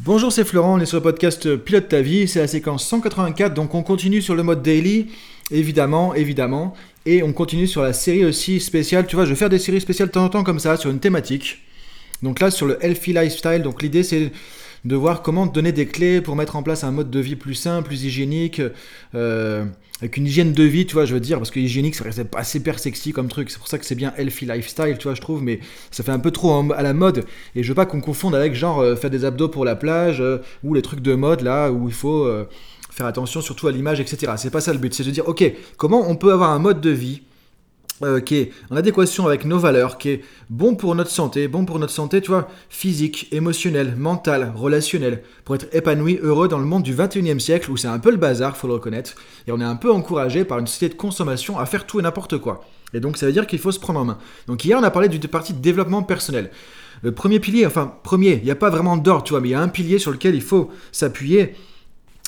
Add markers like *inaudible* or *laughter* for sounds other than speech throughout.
Bonjour, c'est Florent, on est sur le podcast Pilote ta vie, c'est la séquence 184, donc on continue sur le mode daily, évidemment, évidemment, et on continue sur la série aussi spéciale, tu vois, je vais faire des séries spéciales de temps en temps comme ça, sur une thématique. Donc là, sur le healthy lifestyle, donc l'idée c'est de voir comment donner des clés pour mettre en place un mode de vie plus sain, plus hygiénique, euh, avec une hygiène de vie, tu vois, je veux dire, parce que hygiénique, reste pas super sexy comme truc, c'est pour ça que c'est bien healthy lifestyle, tu vois, je trouve, mais ça fait un peu trop à la mode, et je veux pas qu'on confonde avec genre euh, faire des abdos pour la plage, euh, ou les trucs de mode là, où il faut faire attention surtout à l'image, etc. C'est pas ça le but, c'est de dire, ok, comment on peut avoir un mode de vie euh, qui est en adéquation avec nos valeurs, qui est bon pour notre santé, bon pour notre santé, tu vois, physique, émotionnelle, mentale, relationnelle, pour être épanoui, heureux dans le monde du 21e siècle où c'est un peu le bazar, faut le reconnaître, et on est un peu encouragé par une société de consommation à faire tout et n'importe quoi. Et donc ça veut dire qu'il faut se prendre en main. Donc hier on a parlé d'une partie de développement personnel. Le premier pilier, enfin premier, il n'y a pas vraiment d'ordre, tu vois, mais il y a un pilier sur lequel il faut s'appuyer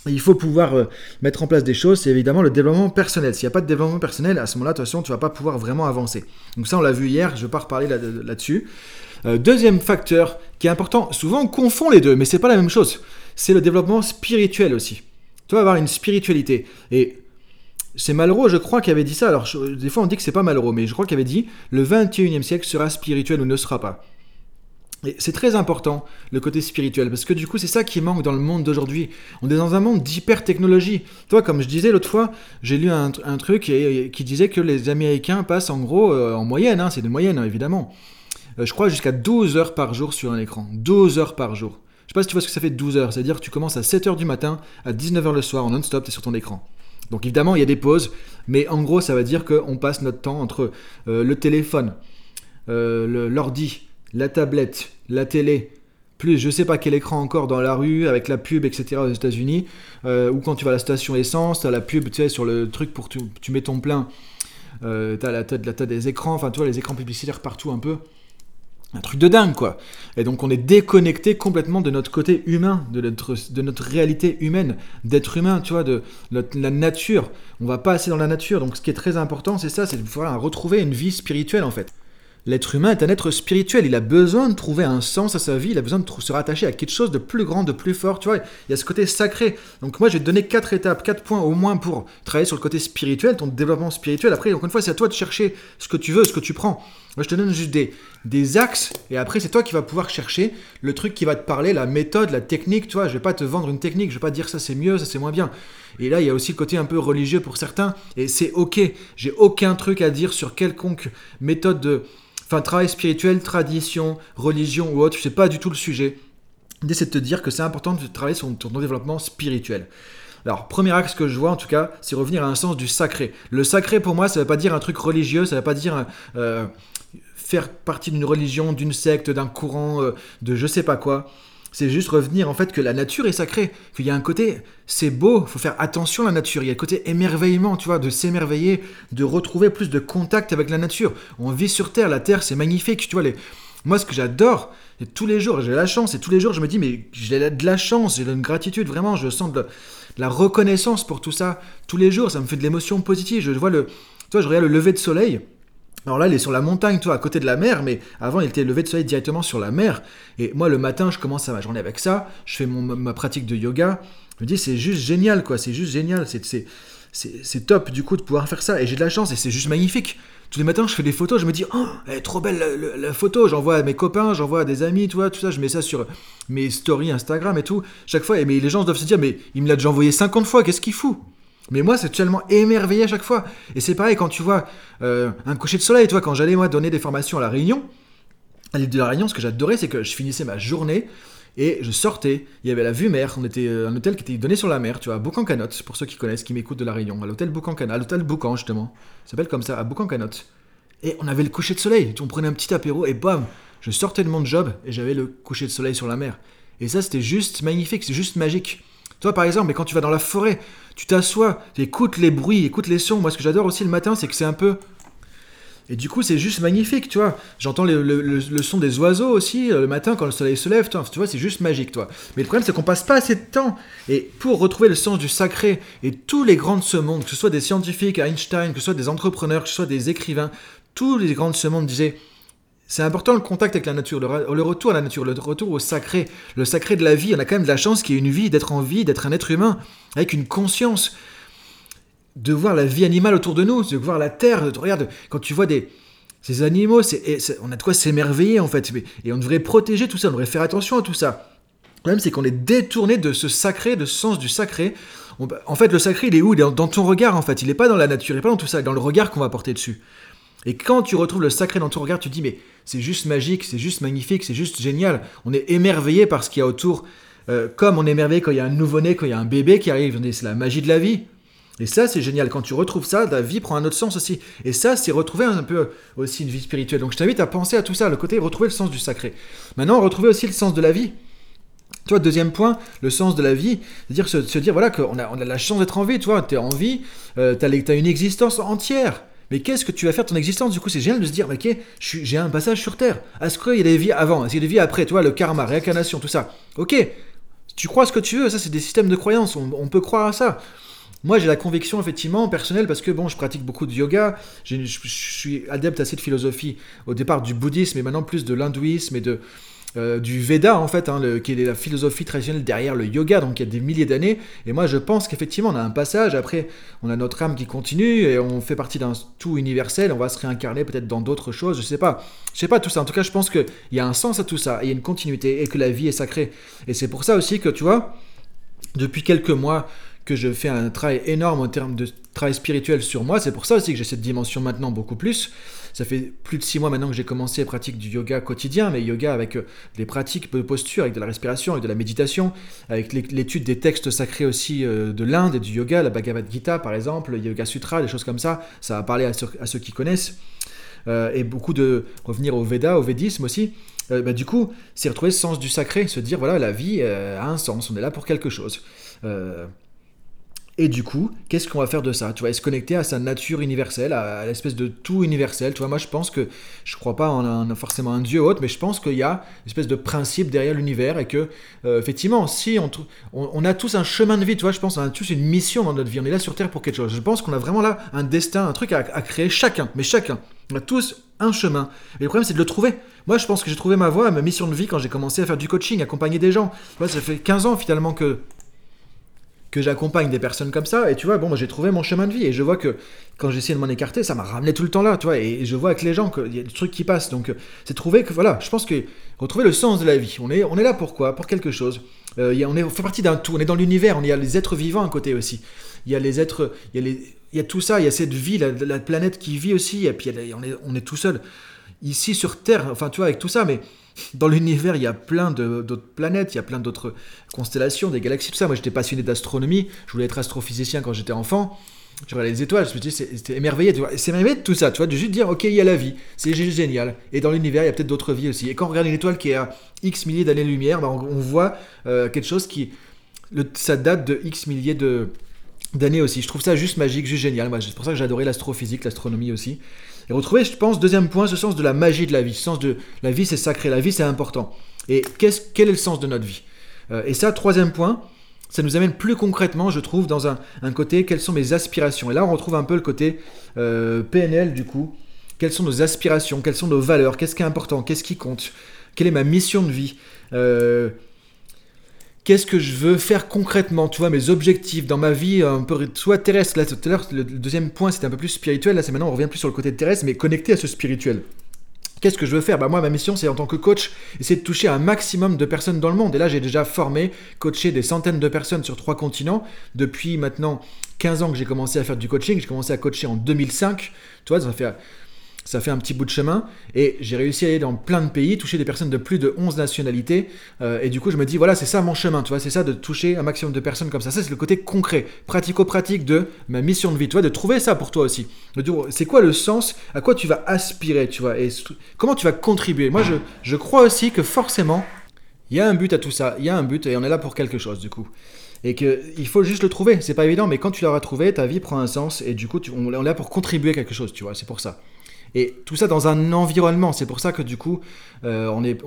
il faut pouvoir euh, mettre en place des choses, c'est évidemment le développement personnel. S'il n'y a pas de développement personnel, à ce moment-là, de toute façon, tu vas pas pouvoir vraiment avancer. Donc ça, on l'a vu hier, je ne vais pas reparler là-dessus. Euh, deuxième facteur qui est important, souvent on confond les deux, mais c'est pas la même chose. C'est le développement spirituel aussi. Tu vas avoir une spiritualité. Et c'est Malraux, je crois, qui avait dit ça. Alors, des fois, on dit que c'est pas Malraux, mais je crois qu'il avait dit le 21e siècle sera spirituel ou ne sera pas. Et c'est très important, le côté spirituel, parce que du coup, c'est ça qui manque dans le monde d'aujourd'hui. On est dans un monde d'hyper-technologie. Toi, comme je disais l'autre fois, j'ai lu un, truc qui disait que les Américains passent en gros, euh, en moyenne, hein, c'est des moyennes hein, évidemment, euh, je crois jusqu'à 12 heures par jour sur un écran. 12 heures par jour. Je sais pas si tu vois ce que ça fait 12 heures, c'est-à-dire que tu commences à 7 heures du matin, à 19 heures le soir, en non-stop, tu es sur ton écran. Donc évidemment, il y a des pauses, mais en gros, ça veut dire qu'on passe notre temps entre euh, le téléphone, l'ordi, la tablette, la télé, plus je sais pas quel écran encore dans la rue avec la pub, etc. aux États-Unis, euh, ou quand tu vas à la station essence, as la pub, tu sais, sur le truc pour que tu, mets ton plein, euh, t'as la tête des écrans, enfin tu vois les écrans publicitaires partout un peu. Un truc de dingue quoi. Et donc on est déconnecté complètement de notre côté humain, de notre, de notre réalité humaine, d'être humain, tu vois, de, la nature. On va pas assez dans la nature. Donc ce qui est très important, c'est ça, c'est de pouvoir retrouver une vie spirituelle en fait. L'être humain est un être spirituel, il a besoin de trouver un sens à sa vie, il a besoin de se rattacher à quelque chose de plus grand, de plus fort, tu vois, il y a ce côté sacré. Donc moi je vais te donner quatre étapes, quatre points au moins pour travailler sur le côté spirituel, ton développement spirituel. Après, encore une fois, c'est à toi de chercher ce que tu veux, ce que tu prends. Moi je te donne juste des, axes, et après c'est toi qui vas pouvoir chercher le truc qui va te parler, la méthode, la technique, tu vois, je vais pas te vendre une technique, je vais pas dire ça c'est mieux, ça c'est moins bien. Et là, il y a aussi le côté un peu religieux pour certains, et c'est ok, j'ai aucun truc à dire sur quelconque méthode de Enfin, travail spirituel, tradition, religion ou autre, c'est pas du tout le sujet. L'idée, c'est de te dire que c'est important de travailler sur ton développement spirituel. Alors, premier axe que je vois en tout cas, c'est revenir à un sens du sacré. Le sacré pour moi, ça ne veut pas dire un truc religieux, ça ne veut pas dire euh, faire partie d'une religion, d'une secte, d'un courant, euh, de je sais pas quoi. C'est juste revenir en fait que la nature est sacrée, qu'il y a un côté, c'est beau, faut faire attention à la nature, il y a le côté émerveillement, tu vois, de s'émerveiller, de retrouver plus de contact avec la nature. On vit sur Terre, la Terre c'est magnifique, tu vois, les... moi ce que j'adore, et tous les jours, j'ai la chance, et tous les jours je me dis, mais j'ai de la chance, j'ai de la gratitude, vraiment, je sens de la reconnaissance pour tout ça. Tous les jours, ça me fait de l'émotion positive, je vois le, tu vois, je regarde le lever de soleil, alors là, il est sur la montagne, toi, à côté de la mer, mais avant, il était levé de soleil directement sur la mer. Et moi, le matin, je commence à ma journée avec ça, je fais ma pratique de yoga. Je me dis, c'est juste génial, quoi, c'est juste génial, c'est top, du coup, de pouvoir faire ça. Et j'ai de la chance, et c'est juste magnifique. Tous les matins, je fais des photos, je me dis, oh, elle est trop belle la, photo. J'envoie à mes copains, j'envoie à des amis, tu vois, tout ça. Je mets ça sur mes stories Instagram et tout. Chaque fois, et mais les gens doivent se dire, mais il me l'a déjà envoyé 50 fois, qu'est-ce qu'il fout? Mais moi, c'est tellement émerveillé à chaque fois. Et c'est pareil quand tu vois euh, un coucher de soleil. Toi, quand j'allais moi donner des formations à la Réunion, à l'île de la Réunion, ce que j'adorais, c'est que je finissais ma journée et je sortais. Il y avait la vue mer. On était euh, un hôtel qui était donné sur la mer, tu vois, à Boucan-Canotte, pour ceux qui connaissent, qui m'écoutent de la Réunion, à l'hôtel Boucan-Canotte, à l'hôtel Boucan justement. Ça s'appelle comme ça, à Boucan-Canotte. Et on avait le coucher de soleil. On prenait un petit apéro et bam, je sortais de mon job et j'avais le coucher de soleil sur la mer. Et ça, c'était juste magnifique, c'est juste magique. Toi, par exemple, mais quand tu vas dans la forêt, tu t'assois, tu écoutes les bruits, écoutes les sons. Moi, ce que j'adore aussi le matin, c'est que c'est un peu. Et du coup, c'est juste magnifique, tu vois. J'entends le, son des oiseaux aussi euh, le matin quand le soleil se lève, tu vois, c'est juste magique, toi. Mais le problème, c'est qu'on passe pas assez de temps. Et pour retrouver le sens du sacré, et tous les grands de ce monde, que ce soit des scientifiques, Einstein, que ce soit des entrepreneurs, que ce soit des écrivains, tous les grands de ce monde disaient C'est important le contact avec la nature, le, retour à la nature, le retour au sacré, le sacré de la vie. On a quand même de la chance qu'il y ait une vie, d'être en vie, d'être un être humain, avec une conscience, de voir la vie animale autour de nous, de voir la terre. Regarde, quand tu vois des, ces animaux, on a de quoi s'émerveiller en fait. Et on devrait protéger tout ça, on devrait faire attention à tout ça. Le problème, c'est qu'on est détourné de ce sacré, de ce sens du sacré. en fait, le sacré, il est où? Il est dans ton regard, en fait. Il n'est pas dans la nature, il n'est pas dans tout ça, dans le regard qu'on va porter dessus. Et quand tu retrouves le sacré dans ton regard, tu te dis, mais c'est juste magique, c'est juste magnifique, c'est juste génial. On est émerveillé par ce qu'il y a autour, euh, comme on est émerveillé quand il y a un nouveau-né, quand il y a un bébé qui arrive. C'est la magie de la vie. Et ça, c'est génial. Quand tu retrouves ça, la vie prend un autre sens aussi. Et ça, c'est retrouver un peu aussi une vie spirituelle. Donc je t'invite à penser à tout ça, le côté retrouver le sens du sacré. Maintenant, retrouver aussi le sens de la vie. Tu vois, deuxième point, le sens de la vie, c'est-à-dire se, dire voilà qu'on a, on a la chance d'être en vie, tu vois, tu es en vie, euh, tu as, une existence entière. Mais qu'est-ce que tu vas faire de ton existence Du coup, c'est génial de se dire, ok, j'ai un passage sur Terre. Est-ce qu'il y a des vies avant? Est-ce qu'il y a des vies après? Tu vois, le karma, réincarnation, tout ça. Ok, tu crois ce que tu veux, ça c'est des systèmes de croyances, on, peut croire à ça. Moi, j'ai la conviction, effectivement, personnelle, parce que bon, je pratique beaucoup de yoga, je, je suis adepte à cette philosophie, au départ du bouddhisme, et maintenant plus de l'hindouisme et de, euh, du Veda en fait, hein, qui est la philosophie traditionnelle derrière le yoga, donc il y a des milliers d'années. Et moi je pense qu'effectivement on a un passage, après on a notre âme qui continue et on fait partie d'un tout universel, on va se réincarner peut-être dans d'autres choses, je sais pas. Je sais pas tout ça, en tout cas je pense qu'il y a un sens à tout ça, il y a une continuité et que la vie est sacrée. Et c'est pour ça aussi que tu vois, depuis quelques mois, que je fais un travail énorme en termes de travail spirituel sur moi. C'est pour ça aussi que j'ai cette dimension maintenant beaucoup plus. Ça fait plus de six mois maintenant que j'ai commencé à pratiquer du yoga quotidien, mais yoga avec euh, des pratiques de posture, avec de la respiration, avec de la méditation, avec l'étude des textes sacrés aussi euh, de l'Inde et du yoga, la Bhagavad Gita par exemple, le Yoga Sutra, des choses comme ça. Ça va parler à ceux, qui connaissent. Euh, et beaucoup de revenir au Veda, au Védisme aussi. Bah, du coup, c'est retrouver ce sens du sacré, se dire voilà, la vie a un sens, on est là pour quelque chose. Et du coup, qu'est-ce qu'on va faire de ça Tu vas se connecter à sa nature universelle, à, l'espèce de tout universel? Tu vois, moi je pense que, je crois pas en, forcément un dieu autre, mais je pense qu'il y a une espèce de principe derrière l'univers et que, euh, effectivement, si on, on, a tous un chemin de vie, tu vois, je pense qu'on a tous une mission dans notre vie. On est là sur Terre pour quelque chose. Je pense qu'on a vraiment là un destin, un truc à, créer chacun, mais chacun. On a tous un chemin. Et le problème, c'est de le trouver. Moi, je pense que j'ai trouvé ma voie, ma mission de vie quand j'ai commencé à faire du coaching, accompagner des gens. Moi, ça fait 15 ans finalement que que j'accompagne des personnes comme ça, et tu vois, bon, j'ai trouvé mon chemin de vie, et je vois que quand j'essaie de m'en écarter, ça m'a ramené tout le temps là, tu vois, et, je vois avec les gens qu'il y a des trucs qui passent, donc c'est trouver que, voilà, je pense que retrouver le sens de la vie, on est, on est là pour quoi? Pour quelque chose. Euh, a, on, est, fait partie d'un tout, on est dans l'univers, on y a les êtres vivants à côté aussi. Il y a les êtres, il y a, les, y a tout ça, il y a cette vie, la, planète qui vit aussi, et puis on, est, on est tout seul ici sur Terre, enfin tu vois, avec tout ça, mais dans l'univers, il y a plein d'autres planètes, il y a plein d'autres constellations, des galaxies, tout ça. Moi, j'étais passionné d'astronomie, je voulais être astrophysicien quand j'étais enfant. Je regardais les étoiles, c'était émerveillé. C'est émerveillé de tout ça, tu vois, de juste dire, ok, il y a la vie, c'est génial. Et dans l'univers, il y a peut-être d'autres vies aussi. Et quand on regarde une étoile qui est à X milliers d'années-lumière, ben, on, voit euh, quelque chose qui. Ça date de X milliers d'années aussi. Je trouve ça juste magique, juste génial. C'est pour ça que j'adorais l'astrophysique, l'astronomie aussi. Et retrouver, je pense, deuxième point, ce sens de la magie de la vie. Ce sens de la vie, c'est sacré, la vie, c'est important. Et quel est le sens de notre vie? Euh, Et ça, troisième point, ça nous amène plus concrètement, je trouve, dans un, côté, quelles sont mes aspirations? Et là, on retrouve un peu le côté euh, PNL, du coup. Quelles sont nos aspirations? Quelles sont nos valeurs? Qu'est-ce qui est important? Qu'est-ce qui compte? Quelle est ma mission de vie? Euh, qu'est-ce que je veux faire concrètement, tu vois, mes objectifs dans ma vie, un peu soit terrestre. Là, tout à l'heure, le deuxième point, c'était un peu plus spirituel. Là, c'est maintenant, on revient plus sur le côté terrestre, mais connecté à ce spirituel. Qu'est-ce que je veux faire? Bah Moi, ma mission, c'est en tant que coach, essayer de toucher un maximum de personnes dans le monde. Et là, j'ai déjà formé, coaché des centaines de personnes sur trois continents. Depuis maintenant 15 ans que j'ai commencé à faire du coaching. J'ai commencé à coacher en 2005. Tu vois, ça fait ça fait un petit bout de chemin et j'ai réussi à aller dans plein de pays, toucher des personnes de plus de 11 nationalités. Euh, et du coup, je me dis, voilà, c'est ça mon chemin, tu vois, c'est ça de toucher un maximum de personnes comme ça. Ça, c'est le côté concret, pratico-pratique de ma mission de vie, tu vois, de trouver ça pour toi aussi. C'est quoi le sens, à quoi tu vas aspirer, tu vois, et comment tu vas contribuer? Moi, je, je crois aussi que forcément, il y a un but à tout ça, il y a un but et on est là pour quelque chose, du coup et qu'il faut juste le trouver. C'est pas évident, mais quand tu l'auras trouvé, ta vie prend un sens et du coup, on est là pour contribuer à quelque chose, tu vois. C'est pour ça. Et tout ça dans un environnement. C'est pour ça que du coup, euh, on est,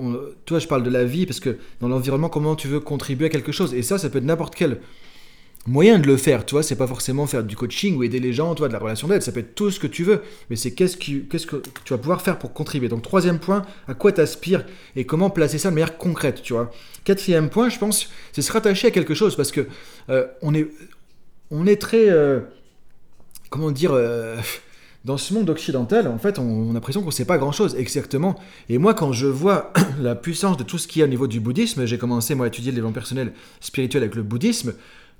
toi, je parle de la vie parce que dans l'environnement, comment tu veux contribuer à quelque chose? Et ça, ça peut être n'importe quel moyens de le faire, tu vois, c'est pas forcément faire du coaching ou aider les gens, toi, de la relation d'aide, ça peut être tout ce que tu veux, mais c'est qu'est-ce, qu'est-ce que tu vas pouvoir faire pour contribuer? Donc troisième point, à quoi t'aspires et comment placer ça de manière concrète, tu vois? Quatrième point, je pense, c'est se rattacher à quelque chose, parce que euh, on, est, on est très, euh, comment dire, dans ce monde occidental, en fait, on, a l'impression qu'on ne sait pas grand-chose exactement. Et moi, quand je vois *clears throat* la puissance de tout ce qu'il y a au niveau du bouddhisme, j'ai commencé moi à étudier le développement personnel spirituel avec le bouddhisme,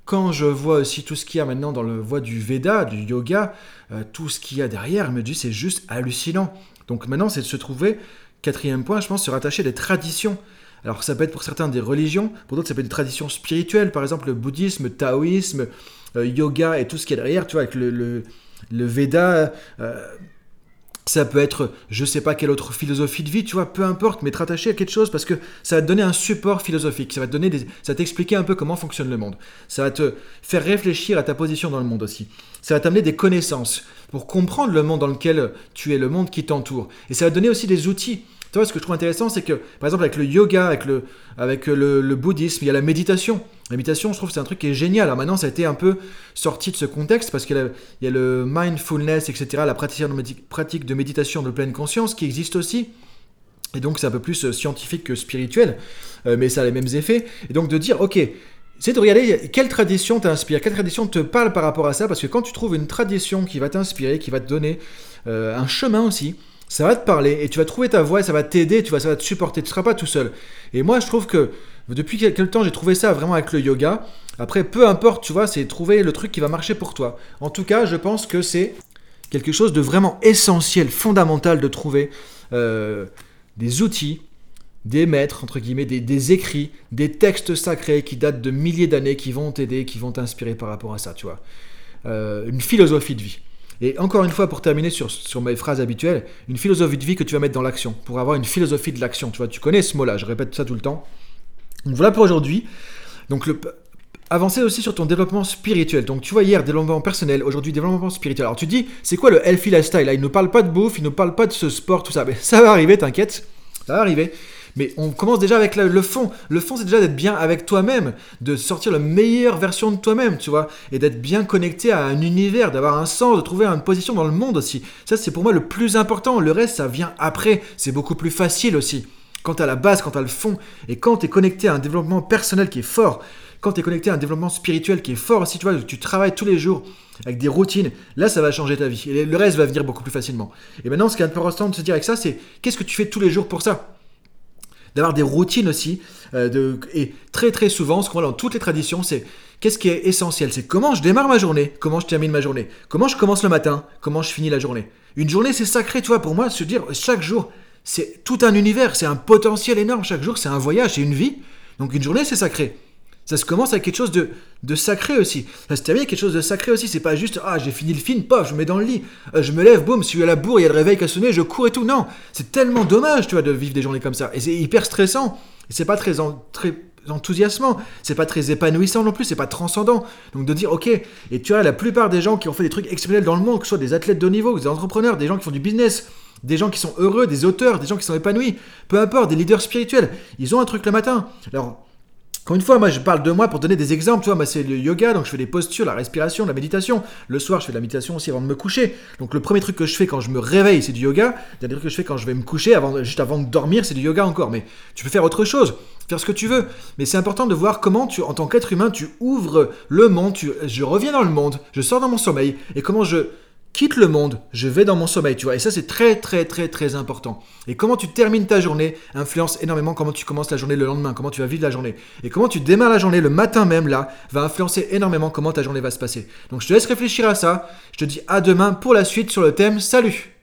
quand je vois aussi tout ce qu'il y a maintenant dans le voie du Veda, du yoga, euh, tout ce qu'il y a derrière, je me dis c'est juste hallucinant. Donc maintenant, c'est de se trouver, quatrième point, je pense, se rattacher des traditions. Alors ça peut être pour certains des religions, pour d'autres ça peut être des traditions spirituelles, par exemple le bouddhisme, le taoïsme, euh, yoga et tout ce qu'il y a derrière, tu vois, avec le, Veda. Euh, ça peut être, je sais pas quelle autre philosophie de vie, tu vois, peu importe, mais te rattacher à quelque chose parce que ça va te donner un support philosophique, ça va te donner ça va t'expliquer un peu comment fonctionne le monde, ça va te faire réfléchir à ta position dans le monde aussi, ça va t'amener des connaissances pour comprendre le monde dans lequel tu es, le monde qui t'entoure, et ça va te donner aussi des outils vois, ce que je trouve intéressant, c'est que, par exemple, avec le yoga, avec le, avec le, bouddhisme, il y a la méditation. La méditation, je trouve c'est un truc qui est génial. Maintenant, ça a été un peu sorti de ce contexte parce qu'il y, a le mindfulness, etc., la pratique de méditation de pleine conscience qui existe aussi. Et donc, c'est un peu plus euh, scientifique que spirituel, euh, mais ça a les mêmes effets. Et donc, de dire, ok, c'est de regarder quelle tradition t'inspire, quelle tradition te parle par rapport à ça, parce que quand tu trouves une tradition qui va t'inspirer, qui va te donner euh, un chemin aussi, ça va te parler et tu vas trouver ta voix et ça va t'aider, tu vois, ça va te supporter, tu ne seras pas tout seul. Et moi, je trouve que depuis quelques temps, j'ai trouvé ça vraiment avec le yoga. Après, peu importe, tu vois, c'est trouver le truc qui va marcher pour toi. En tout cas, je pense que c'est quelque chose de vraiment essentiel, fondamental de trouver euh, des outils, des maîtres, entre guillemets, des, écrits, des textes sacrés qui datent de milliers d'années, qui vont t'aider, qui vont t'inspirer par rapport à ça, tu vois. Euh, une philosophie de vie. Et encore une fois, pour terminer sur, sur mes phrases habituelles, une philosophie de vie que tu vas mettre dans l'action, pour avoir une philosophie de l'action. Tu vois, tu connais ce mot-là, je répète ça tout le temps. Donc voilà pour aujourd'hui. Donc le, avancer aussi sur ton développement spirituel. Donc tu vois hier développement personnel, aujourd'hui développement spirituel. Alors tu dis, c'est quoi le healthy lifestyle? Là, il ne parle pas de bouffe, il ne parle pas de ce sport, tout ça. Mais ça va arriver, t'inquiète, ça va arriver. Mais on commence déjà avec le, fond. Le fond, c'est déjà d'être bien avec toi-même, de sortir la meilleure version de toi-même, tu vois, et d'être bien connecté à un univers, d'avoir un sens, de trouver une position dans le monde aussi. Ça, c'est pour moi le plus important. Le reste, ça vient après. C'est beaucoup plus facile aussi. Quand as la base, quand as le fond, et quand tu es connecté à un développement personnel qui est fort, quand tu es connecté à un développement spirituel qui est fort aussi, tu vois, tu travailles tous les jours avec des routines, là ça va changer ta vie. Et le reste va venir beaucoup plus facilement. Et maintenant, ce qui est important de se dire avec ça, c'est qu'est-ce que tu fais tous les jours pour ça? D'avoir des routines aussi. Euh, et très très souvent, ce qu'on voit dans toutes les traditions, c'est qu'est-ce qui est essentiel? C'est comment je démarre ma journée, comment je termine ma journée, comment je commence le matin, comment je finis la journée? Une journée, c'est sacré, tu vois, pour moi, se dire chaque jour, c'est tout un univers, c'est un potentiel énorme chaque jour, c'est un voyage, c'est une vie. Donc une journée, c'est sacré. Ça se commence avec quelque chose de, sacré aussi. Ça se termine quelque chose de sacré aussi. C'est pas juste, ah, j'ai fini le film, pof, je me mets dans le lit. Euh, je me lève, boum, si à la bourre, il y a le réveil qui a sonné, je cours et tout. Non, c'est tellement dommage, tu vois, de vivre des journées comme ça. Et c'est hyper stressant. Et c'est pas très, très enthousiasmant. C'est pas très épanouissant non plus, c'est pas transcendant. Donc de dire, ok, et tu vois, la plupart des gens qui ont fait des trucs exceptionnels dans le monde, que ce soit des athlètes de haut niveau, des entrepreneurs, des gens qui font du business, des gens qui sont heureux, des auteurs, des gens qui sont épanouis, peu importe, des leaders spirituels, ils ont un truc le matin. Alors, encore une fois, moi je parle de moi pour donner des exemples. Tu vois, c'est le yoga, donc je fais des postures, la respiration, la méditation. Le soir, je fais de la méditation aussi avant de me coucher. Donc le premier truc que je fais quand je me réveille, c'est du yoga. Le dernier truc que je fais quand je vais me coucher, juste avant de dormir, c'est du yoga encore. Mais tu peux faire autre chose, faire ce que tu veux. Mais c'est important de voir comment tu, en tant qu'être humain, tu ouvres le monde. Tu, je reviens dans le monde, je sors dans mon sommeil et comment je quitte le monde, je vais dans mon sommeil, tu vois. Et ça, c'est très, très, très, très important. Et comment tu termines ta journée influence énormément comment tu commences la journée le lendemain, comment tu vas vivre la journée. Et comment tu démarres la journée le matin même, là, va influencer énormément comment ta journée va se passer. Donc, je te laisse réfléchir à ça. Je te dis à demain pour la suite sur le thème. Salut